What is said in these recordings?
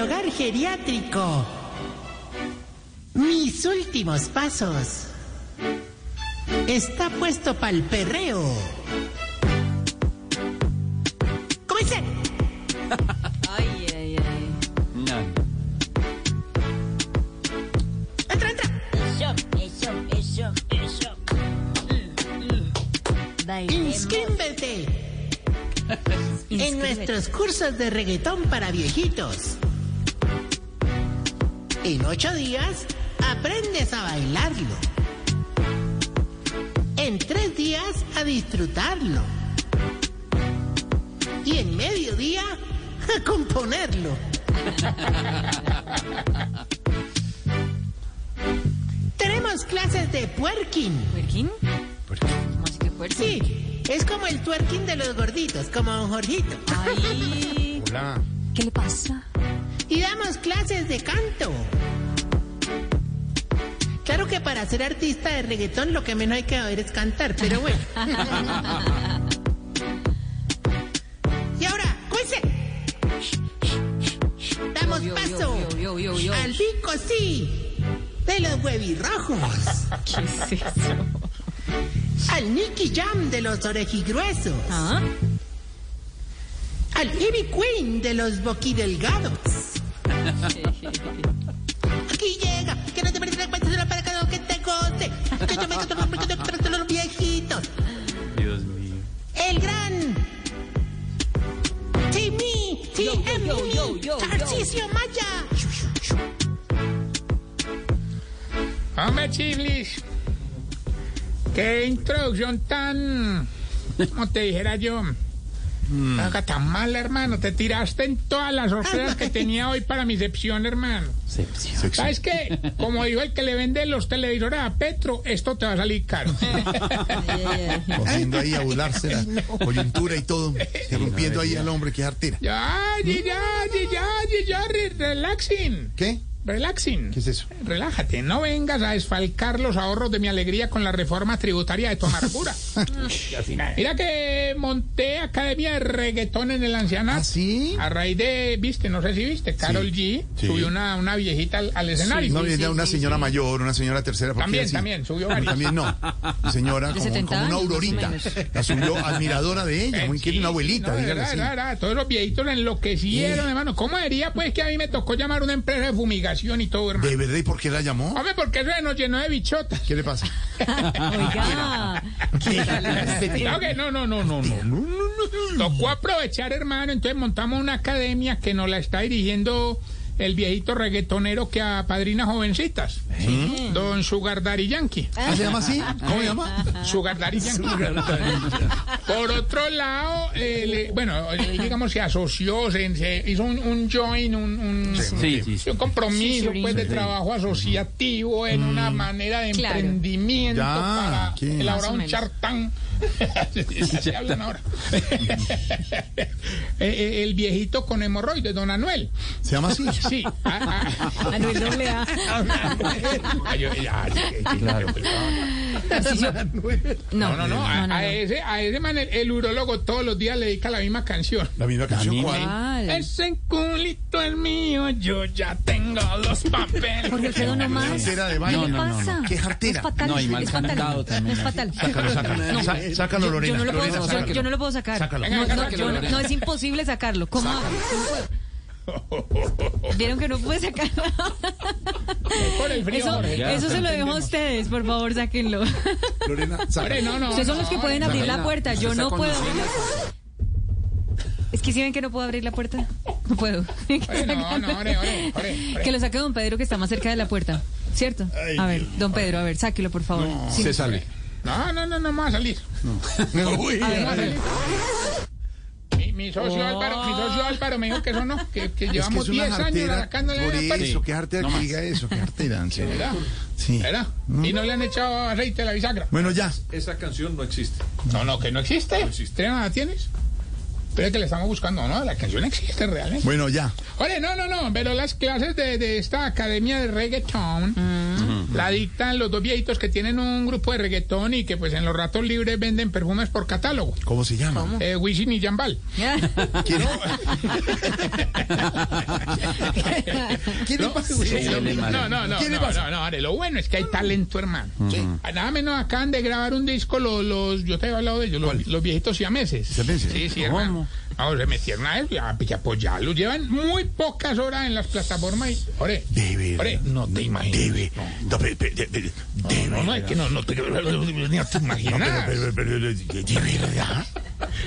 Hogar geriátrico. Mis últimos pasos. Está puesto para el perreo. ¡Comencé! Ay, ay, ay. No. ¡Entra, entra! Eso, eso, eso, eso. Bailemos. Inscríbete en nuestros cursos de reggaetón para viejitos. En ocho días aprendes a bailarlo. En tres días a disfrutarlo. Y en medio día a componerlo. Tenemos clases de twerking. ¿Puerquín? ¿Cómo así que puerquín? Sí, es como el twerking de los gorditos, como don Jorgito. Ay, Hola. ¿qué le pasa? Y damos clases de canto. Claro que para ser artista de reggaetón lo que menos hay que saber es cantar, pero bueno. y ahora, cuídense. Damos paso yo, yo, yo, yo. al pico sí de los huevirrojos, ¿Qué es eso? al Nicky Jam de los orejigruesos, ¿Ah? al Ivy Queen de los boquidelgados. Aquí llega, que no te mereces la cuenta de la para cada uno que te goce. Que yo me canto los me canto los viejitos. Dios mío. El gran Timmy, yo. Tarcisio Maya. Hombre, Chiflis, qué introducción tan, como te dijera yo, Haga tan mal, hermano. Te tiraste en todas las sorpresas que tenía hoy para mi sección, hermano. ¿Sabes qué? Como dijo el que le vende los televisores a Petro, esto te va a salir caro. Cogiendo ahí a burlarse la coyuntura y todo, rompiendo ahí al hombre que es artera. ya, ya, ya, ya, ya, ya, re- relaxing. ¿Qué? Relaxing. ¿Qué es eso? Relájate, no vengas a desfalcar los ahorros de mi alegría con la reforma tributaria de tu amargura. Mira que monté academia de reggaetón en el ancianato. ¿Ah, sí? A raíz de, viste, no sé si viste, Carol G sí. subió una, una viejita al, al escenario. No, una señora mayor, una señora tercera. ¿por qué También, así? también, subió varias. También no. Señora, como, 70 como una aurorita. La subió admiradora de ella, muy Eh, quiere sí, una abuelita, no, dígale verdad, así. de verdad, todos los viejitos la enloquecieron, hermano. ¿Cómo diría, pues, que a mí me tocó llamar a una empresa de fumigación y todo, hermano? ¿De verdad y por qué la llamó? Hombre, porque eso se nos llenó de bichotas. ¿Qué le pasa? Oiga. No, que no, no, no, no, no, no, no, no. Tocó aprovechar, hermano. Entonces montamos una academia que nos la está dirigiendo el viejito reggaetonero que apadrina jovencitas. Don Sugar Daddy Yankee. ¿Ah, ¿Se llama así? ¿Cómo se llama? Sugar Daddy Yankee. Por otro lado, eh, le- bueno, eh, digamos, se asoció, se, se hizo un, un join, un, un, Sí, sí, sí. un compromiso Sí, pues, de sí. trabajo asociativo en una manera de Claro. emprendimiento Ya, para ¿qué? elaborar un chartán. Así hablan ahora. Eh, eh, el viejito con hemorroides, don Anuel. ¿Se llama así? Sí. Ah. Anuel doble A. Claro. No, no, no. A, no, a no. ese, a ese man, el, el urólogo todos los días le dedica la misma canción. La misma canción. ¿cuál? ¿Cuál? Ese culito es mío, yo ya tengo los papeles. Jorge Alfredo no más. Jartera de ¿Qué baile. le No, no, no. ¿Qué jartera? Es fatal. No, y mal es fatal. cantado también. Es fatal. Sácalo, sácalo. Sácalo, Yo- Lorena. Yo no lo puedo, Lorena, yo- sácalo. yo no lo puedo sacar. Sácalo. No, no, sácalo, yo no- es imposible sacarlo. ¿Cómo. Vieron que no pude sacarlo. Por el frío, Eso, Jorge. Ya, eso se lo dejo a ustedes, por favor, sáquenlo. Lorena, no, no. Ustedes son los que no, pueden abrir la puerta. Yo no puedo con abrir la puerta. Es que si ven que no puedo abrir la puerta. No puedo. Ore, no, no, ore, ore, ore, ore. Que lo saque don Pedro que está más cerca de la puerta. ¿Cierto? Ay, A ver, don Pedro, a ver, sáquelo, por favor. Sí. Se sale. No, no, no, no me va a salir. Uy, No me va a salir. Mi, socio Álvaro, mi socio Álvaro me dijo que eso no, que, que es que llevamos es una 10 años arrancándole Por la eso, qué jartera que diga eso, qué jartera, en serio. ¿Verdad? Sí. ¿Verdad? Y no le han echado aceite a la bisagra. Bueno, ya. Esa canción no existe. No, no, que no existe. ¿Tú no la tienes? Pero es que le estamos buscando, ¿no? La canción existe realmente. Bueno, ya. Oye, no, no, no, pero las clases de, de esta academia de reggaetón la dictan los dos viejitos que tienen un grupo de reggaetón y que pues en los ratos libres venden perfumes por catálogo. ¿Cómo se llama? Eh, Wisin y Jambal. ¿Quién, ¿Quién le pasa? No, no, no, ¿Qué le no, pasa? no, no, Are, lo bueno es que hay talento, hermano. Ah, Nada menos acaban de grabar un disco, los, los yo te he hablado de ellos, los, los viejitos siameses. ¿Siameses? Sí, sí, hermano. No, se metieron a eso y a, y a apoyarlos. Llevan muy pocas horas en las plataformas y, ore, De verdad. ore, no te imaginas. Debe. No, pero, pero, de- de- de No, no, es que no, no te, no te imaginas. de verdad.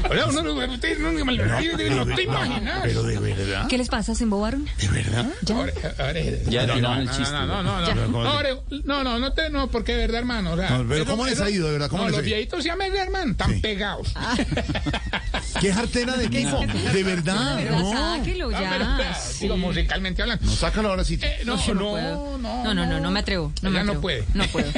Ahora, uno, no, usted no, no, no, no te imaginas. Pero de verdad. ¿Qué les pasa? ¿Se embobaron? ¿De verdad? Ahora, ahora, Ya no, tiraron no, el no, chiste, No, no, no, Ya. no, no, ahora, no, no, no, te, no, porque de verdad, hermano. O sea, No, pero ¿cómo les ha ido, de verdad? ¿Cómo no, les los viejitos siameses, hermano, están Sí. pegados. ¿Qué jartera de tipo? De verdad. ¿Verdad? No. Sáquelo Ah, pero, ya. Digo, musicalmente hablando. No, sácalo ahora sí. Eh, no, no, no no, No, no, no, no me atrevo. No me Ella no atrevo. puede. No puedo.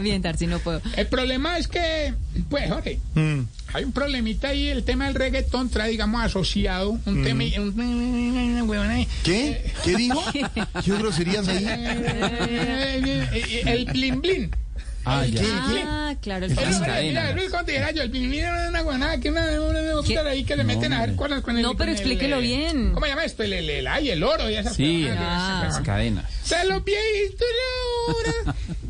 Bien, Darcy, no puedo. El problema es que, pues, Jorge, Mm. Hay un problemita ahí. El tema del reggaetón trae, digamos, asociado un tema. Un. ¿Qué? ¿Qué dijo? ¿Qué groserías ahí? El blin blin. Ah, ya. Ah, claro, el mira, Luis, ¿cómo te dijera yo? El blin blin era una guanada que una, una, una ¿Qué? ahí que le meten a hacer cosas con el. No, pero con el, explíquelo eh, bien. ¿Cómo se llama esto? El, el, el, ay, el oro y esas Sí, cosas. las cadenas. Se viejitos ahora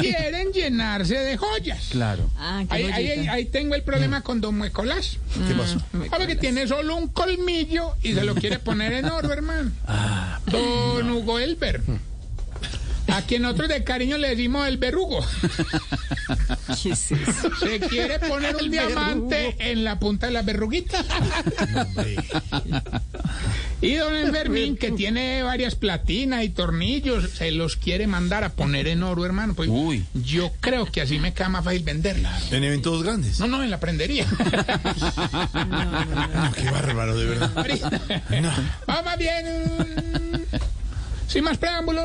quieren llenarse de joyas. Claro. Ah, Ahí, ahí, tengo el problema con Don Muecolás. ¿Qué pasó? Sabe que tiene solo un colmillo y se lo quiere poner en oro, hermano. Don Hugo Elber. A quien nosotros de cariño le decimos el verrugo. ¿Qué es eso? Se quiere poner un diamante en la punta de la verruguita. Y don Enfermín, que tiene varias platinas y tornillos, se los quiere mandar a poner en oro, hermano. Pues Uy. yo creo que así me queda más fácil venderla. En eventos grandes. No, no, en la prendería. No, qué bárbaro, de verdad. No. Vamos bien. Sin más preámbulos.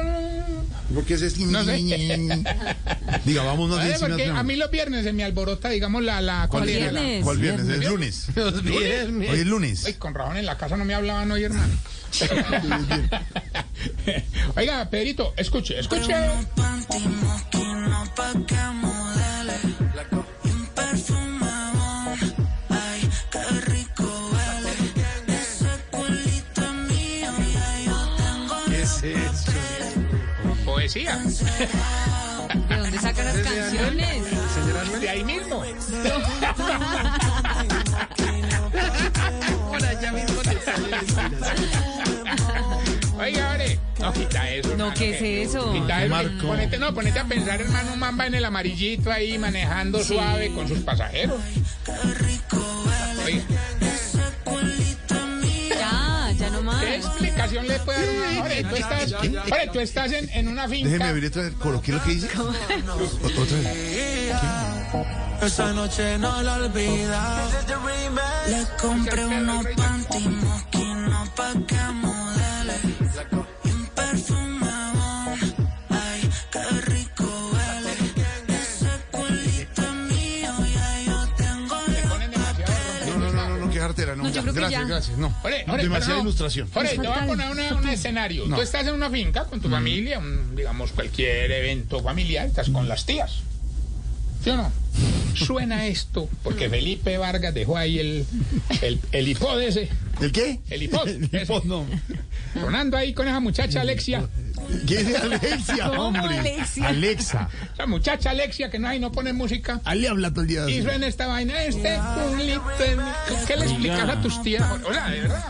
¿Por qué es así? No sé. Diga, vámonos porque más a mí los viernes se me alborota, digamos, la... la ¿Cuál viernes? ¿Cuál viernes? Es lunes. Hoy es lunes. Ay, con razón en la casa no me hablaban hoy, hermano. Oiga, Pedrito, escuche, escuche. Poesía. ¿De dónde sacan las canciones? De ahí mismo. Oiga, Ore, no quita eso. No, hermano, ¿qué es eso? Quita eso. Marco. Ponete, no, ponete a pensar, hermano, mamba en el amarillito ahí manejando suave con sus pasajeros. Explicación le puede dar una Ore, tú estás, Ore, tú estás en, en una finca. Déjeme abrir otra vez. ¿Coloqué lo que dice? Otra vez. Esa noche no la olvida. Le compré unos panty mosquinos pa' que que gracias, ya. gracias. No. Ore, ore, Demasiada no. ilustración. Ore, te voy a poner una- un escenario. No. Tú estás en una finca con tu familia, un, digamos, cualquier evento familiar, estás con las tías. ¿Sí o no? Suena esto, porque Felipe Vargas dejó ahí el, el, el hipod ese, ¿El qué? el hipod, El ese, hipod, no. sonando ahí con esa muchacha Alexia. ¿Qué es Alexia, ¿Cómo, hombre? Alexia? Alexa. Esa muchacha Alexia que no hay, no pone música. Ale habla todo el día. Y así. suena esta vaina, este. ¿Qué le explicas a tus tías? Sea, de verdad,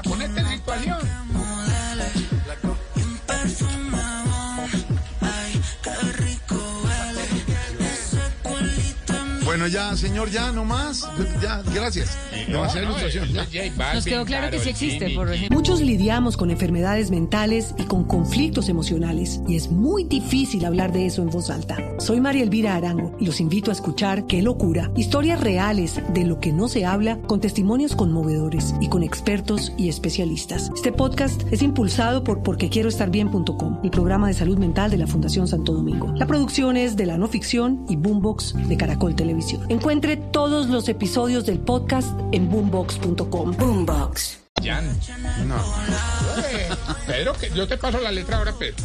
Bueno, ya, señor, ya, no más. Ya, gracias. Demasiada ilustración. ya. Nos quedó claro que sí existe, por ejemplo. Muchos lidiamos con enfermedades mentales y con conflictos emocionales y es muy difícil hablar de eso en voz alta. Soy María Elvira Arango y los invito a escuchar Qué locura, historias reales de lo que no se habla con testimonios conmovedores y con expertos y especialistas. Este podcast es impulsado por porquequieroestarbien.com, el programa de salud mental de la Fundación Santo Domingo. La producción es de la no ficción y Boombox de Caracol Televisión. Encuentre todos los episodios del podcast en boombox.com. Boombox. Jan. No. Eh, Pedro, que yo te paso la letra ahora, Pedro.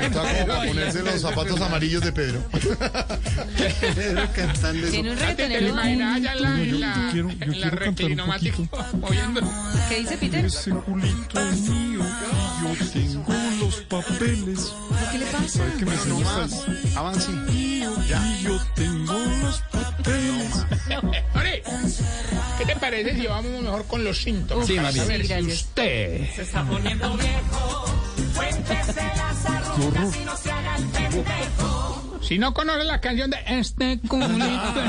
Está como para ponerse los zapatos amarillos de Pedro. Pedro cantando eso. Tiene un ¿Te lo reggaetonero. imaginas allá en la, en la, quiero- yo en la quiero cantar un reclinomática? ¿Qué dice Peter? Ese culito mío y yo tengo los papeles. ¿Qué le pasa? Que me No más. enseñas Avance. y yo tengo los papeles. Ore, ¿qué te parece si vamos mejor con los síntomas? Sí, más bien. A ver Sí, si usted... Si no conoce la canción de Este culito...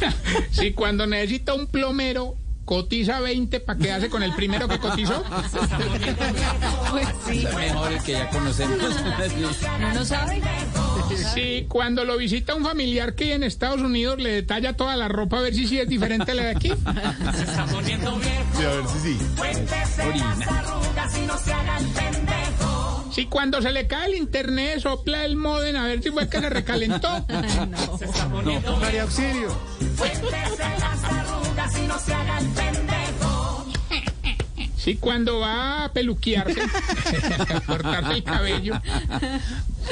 Si cuando necesita un plomero cotiza 20 para quedarse con el primero que cotizó. Pues sí. Es mejor el que ya conocemos. ¿No lo sabe? Si cuando lo visita un familiar que en Estados Unidos le detalla toda la ropa a ver si sí es diferente a la de aquí. Sí, a ver si sí. Orina. Si cuando se le cae el internet sopla el modem a ver si fue que se recalentó. María Auxilio. Si cuando va a peluquearse, a cortarse el cabello,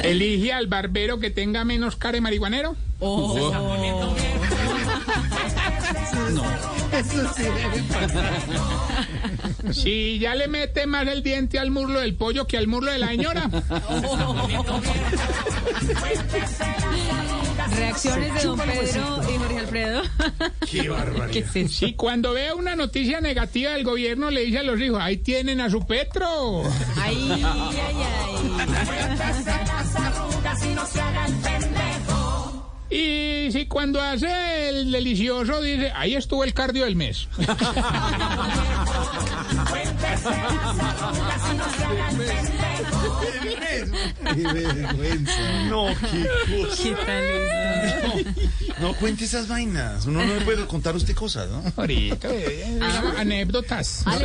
elige al barbero que tenga menos cara de marihuanero. Si ya le mete más el diente al muslo del pollo que al muslo de la señora. Reacciones de don Pedro y Jorge Alfredo. Qué barbaridad. ¿Qué es eso? Si cuando ve una noticia negativa del gobierno le dice a los hijos, ahí tienen a su Petro. Ay, ay, ay. Y si cuando hace el delicioso dice, ahí estuvo el cardio del mes. Qué vergüenza. No, qué cosa. ¿Qué tal eso? No cuente esas vainas. Uno no le puede contar a usted cosas, ¿no? Ahorita, eh, anécdotas. Ah,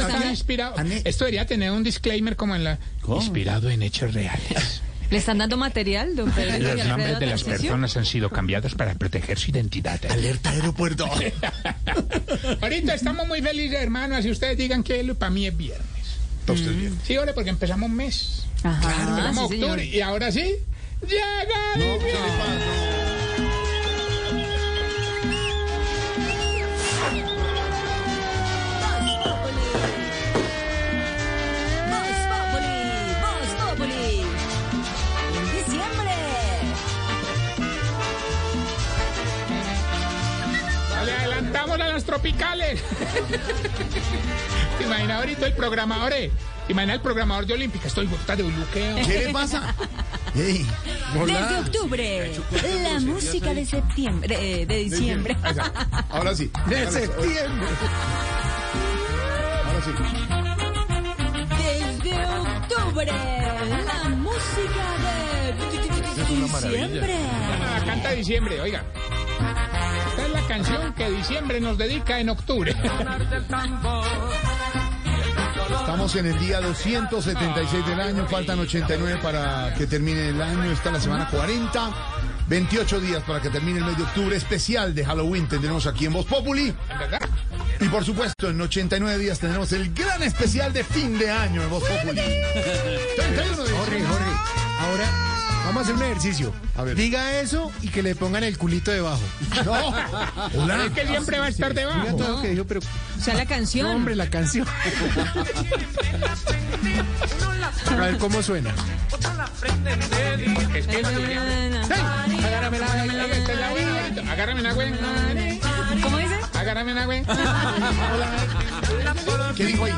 Ane- Esto debería tener un disclaimer como en la... Inspirado en hechos reales. ¿Le están dando material, don Pedro Los nombres de las personas han sido cambiados para proteger su identidad. Alerta aeropuerto. Ahorita estamos muy felices, hermano. Así ustedes digan que para mí es viernes. Está usted bien. Sí, ahora porque empezamos un mes. Ajá, Empezamos sí, señor. octubre. Y ahora sí, llega No, tropicales. ¿Te imaginas ahorita el programador? Eh? ¿Te imaginas el programador de Olímpica? Estoy puta de bloqueo. ¿Qué le pasa? Desde octubre, la música de septiembre, eh, de diciembre. Ahora sí. De septiembre. Ahora sí. Desde octubre, la música de diciembre. Ah, canta diciembre, oiga. Canción que diciembre nos dedica en octubre. Estamos en el día 276 del año, faltan 89 para que termine el año, está la semana 40, 28 días para que termine el mes de octubre, especial de Halloween tendremos aquí en Voz Populi. Y por supuesto, en 89 días tendremos el gran especial de fin de año en Voz Populi. 31 de Jorge, Jorge, ahora vamos a hacer un ejercicio. A ver. Diga eso y que le pongan el culito debajo. No, hola. Es que siempre va a estar Diga debajo. todo lo que dijo, pero O sea, la canción. no, hombre, la canción. A ver cómo suena. Agárrame la- la güey. Agárrame la güey. ¿Cómo dice? Agárrame una, güey. ¿Qué dijo ahí?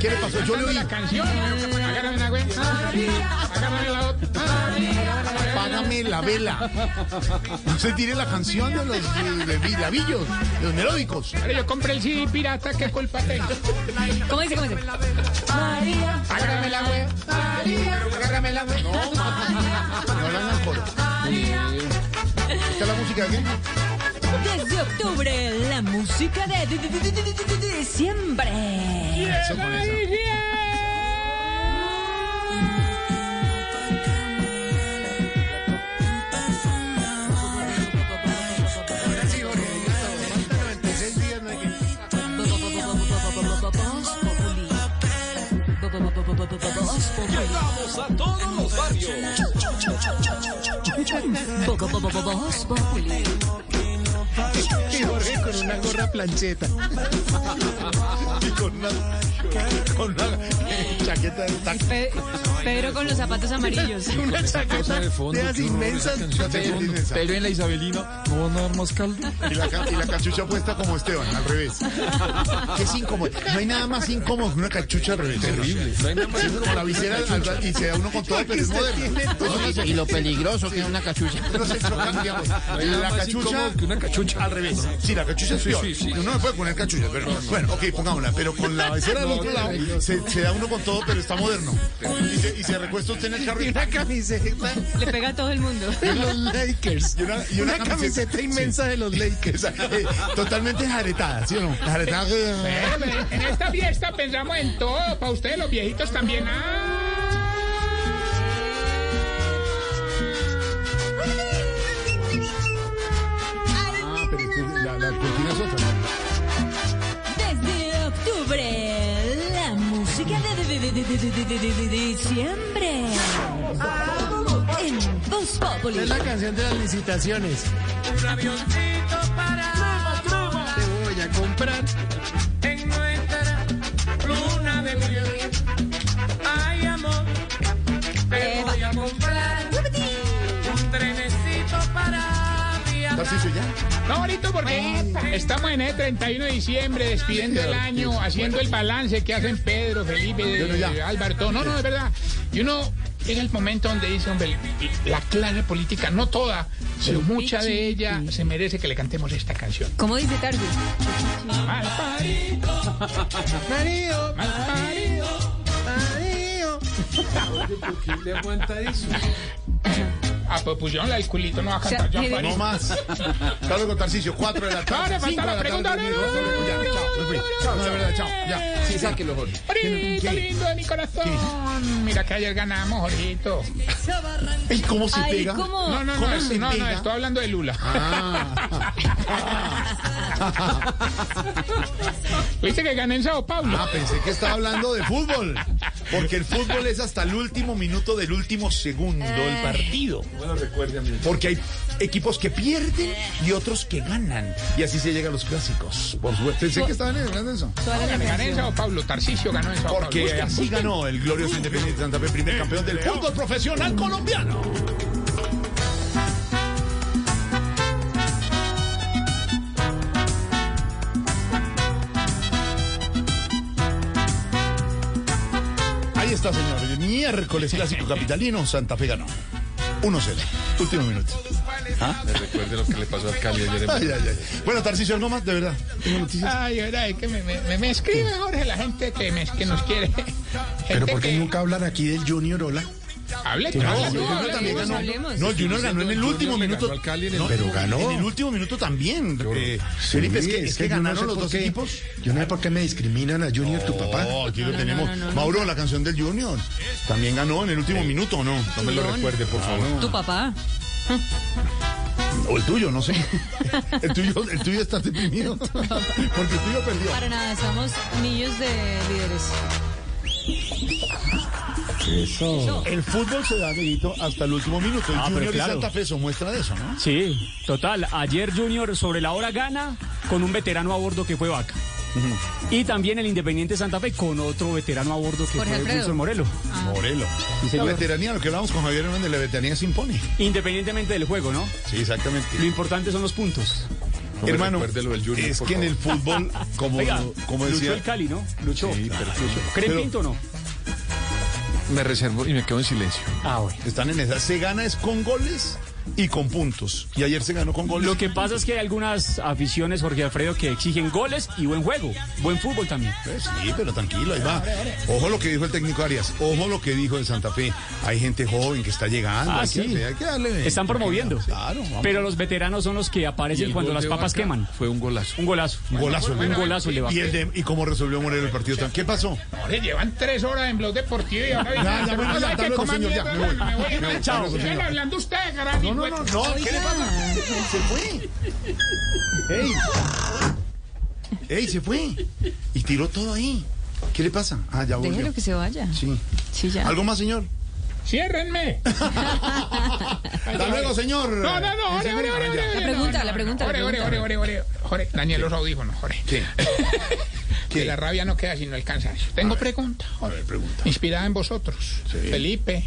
¿Qué le pasó? Yo le oí. la canción. Agárrame una, güey. Agárrame la otra. Vela. No se tire la canción de los de, de labillos, de los melódicos. Pero yo compré el CD pirata, ¿qué culpa tengo? ¿Cómo dice? ¿Cómo dice? Agárrame la, güey. Agárrame la, güey. No le hagan coro. ¿Esta es la música de? Desde octubre, la música de, diciembre. Llegamos a todos los barrios. Y Jorge con una gorra plancheta. Y con una, con una chaqueta de taxi. Pe- Pedro con los zapatos amarillos. Una chaqueta de fondo, de qué horror, inmensas. esa canción de Pedro, fondo. inmensa. Pedro en la Isabelina, ¿no van a dar más caldo? Y la, y la cachucha puesta como Esteban, al revés. Que es incómodo. No hay nada más incómodo que una cachucha al revés. Terrible. No hay nada más como la visera al- y se da uno con todo, pero es moderno. Y lo peligroso que es una cachucha. Digamos, hay nada la más cachucha una cachucha. al revés. Sí, la cachucha es peor. sí, sí. Uno no puede poner cachucha, pero bueno, ok, pongámosla. Pero con la visera del otro lado se, se da uno con todo, pero está moderno. Y se, y se recuesta usted en el carro Y una camiseta Le pega a todo el mundo. de los Lakers. Y una- y una una, camiseta- camiseta sí. inmensa de los Lakers. Eh, totalmente jaretada, ¿sí o no? Jaretada. En esta fiesta pensamos en todo. Para ustedes, los viejitos también. Ah, diciembre. En Voz Populi. es la canción de las licitaciones. Un avioncito para Te voy a comprar. Tarcisio, ya. No, bonito porque estamos en el 31 de diciembre, despidiendo el año, haciendo el balance que hacen Pedro, Felipe, Álvaro, todo. No, no, es verdad. Y uno llega el momento donde dice, hombre, la clase política, no toda, pero mucha de ella se merece que le cantemos esta canción. ¿Cómo dice Tardi? Mal parido, Mario, mal parido. Mario. ¿Por qué le aguanta eso? Ah, pues pusieron la del culito, no va a cantar O sea, ya, tiene- parido. No más. Hasta luego, Tarcisio. 4 de la tarde. le falta 5 la de la pregunta. No, Ya, chao. Chao, de verdad, chao. Ya. Sí, sáquelo, Jorge. Jorgito, ¿Qué? lindo de mi corazón. Mira que ayer ganamos, Jorgito. ¿Y cómo se pega? No, no, ¿Cómo no, no, no, estoy hablando de Lula. Ah. ¿Viste que gané en Sao Paulo? Ah, pensé que estaba hablando de fútbol. Porque el fútbol es hasta el último minuto del último segundo del partido. Bueno, recuerde a mí. Porque hay equipos que pierden y otros que ganan. Y así se llega a los clásicos. Por supuesto. Pensé que estaban hablando de eso. Gané, en. Sao Paulo. Tarcisio ganó en Sao Paulo. Porque así ganó el glorioso Independiente Santa Fe, primer campeón del fútbol profesional colombiano. Está, señor. El miércoles clásico capitalino, Santa Fe ganó. 1-0. Último minuto. Me recuerde lo que le pasó al Cali ayer en Ay, ay, ay. Bueno, Tarcisio, algo más, de verdad. Tengo noticias. Ay, verdad, es que me, me, me- escribe Jorge la gente que, me, que nos quiere. Pero Gente ¿por qué que nunca hablan aquí del Junior, hola? Hable No, claro, Junior hable, también ganó. hablemos. No, Junior ganó en el último minuto. ganó al Cali en el- No, Pero ganó. En el último minuto también. eh, Sí, Felipe, es que, es que yo no ganaron sé los dos qué- equipos. Yo no sé por qué me discriminan a Junior, tu papá. Aquí lo tenemos. Mauro, la canción del Junior. También ganó en el último minuto, ¿o no? No me lo recuerde, por favor. Tu papá. O el tuyo, no sé. El tuyo, el tuyo está deprimido. Porque el tuyo perdió. Para nada, somos millos de líderes. El fútbol se da, Dieguito, hasta el último minuto. El Ah, Junior claro. de Santa Fe eso muestra de eso, ¿no? Sí, total. Ayer Junior sobre la hora gana con un veterano a bordo que fue Vaca. Y también el Independiente Santa Fe con otro veterano a bordo que Jorge fue. Wilson Morelo. Morelo. La señor. veteranía, lo que hablamos con Javier Hernández, la veteranía se impone. Independientemente del juego, ¿no? Sí, exactamente. Lo importante son los puntos. me Hermano, del Junior, es que en el fútbol, como, Oiga, como luchó decía... el Cali, ¿no? Luchó. Sí, pero ¿Creen Pero- Pinto o no? Me reservo y me quedo en silencio. Ah, bueno. Están en esa. Se gana es con goles y con puntos. Y ayer se ganó con goles. Lo que pasa es que hay algunas aficiones, Jorge Alfredo, que exigen goles y buen juego. Buen fútbol también. Pues sí, pero tranquilo, ahí va. Ojo lo que dijo el técnico Arias, ojo lo que dijo de Santa Fe. Hay gente joven que está llegando. Ah, hay, sí. que, hay que darle. Están promoviendo. Claro, vamos. Pero los veteranos son los que aparecen cuando las papas Vaca queman. Fue un golazo. Un golazo. Un golazo, Un golazo. ¿Y, el de, ¿Y cómo resolvió Moreno el partido? tan- ¿Qué pasó? Ahora llevan tres horas en Blog Deportivo y ahora Ya, ya, bueno, ya, Ay, hasta que luego, coman señor, ya, mierda, me No, no, no, no, ¿qué le pasa? Se fue. ¡Ey! ¡Ey, se fue! Y tiró todo ahí. ¿Qué le pasa? Ah, ya volvió. Déjelo que se vaya. Sí. Sí, ya. ¿Algo más, señor? Ciérrenme. Hasta luego, señor. No, no, no, ore, ore, ore, ore. La pregunta, la pregunta, Ore, ore, ore, ore, ore. Ore, Daniel, los audífonos, ore. ¿Qué? Que la rabia no queda sino el cansancio. Tengo pregunta. A ver, pregunta. Inspirada en vosotros. Felipe,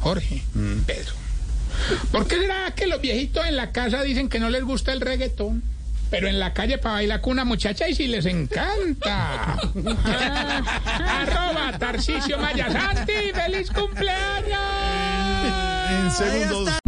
Jorge, Mm. Pedro. ¿Por qué será que los viejitos en la casa dicen que no les gusta el reggaetón? Pero en la calle para bailar con una muchacha y sí les encanta. Arroba Tarcicio Mayasanti, feliz cumpleaños. En segundos.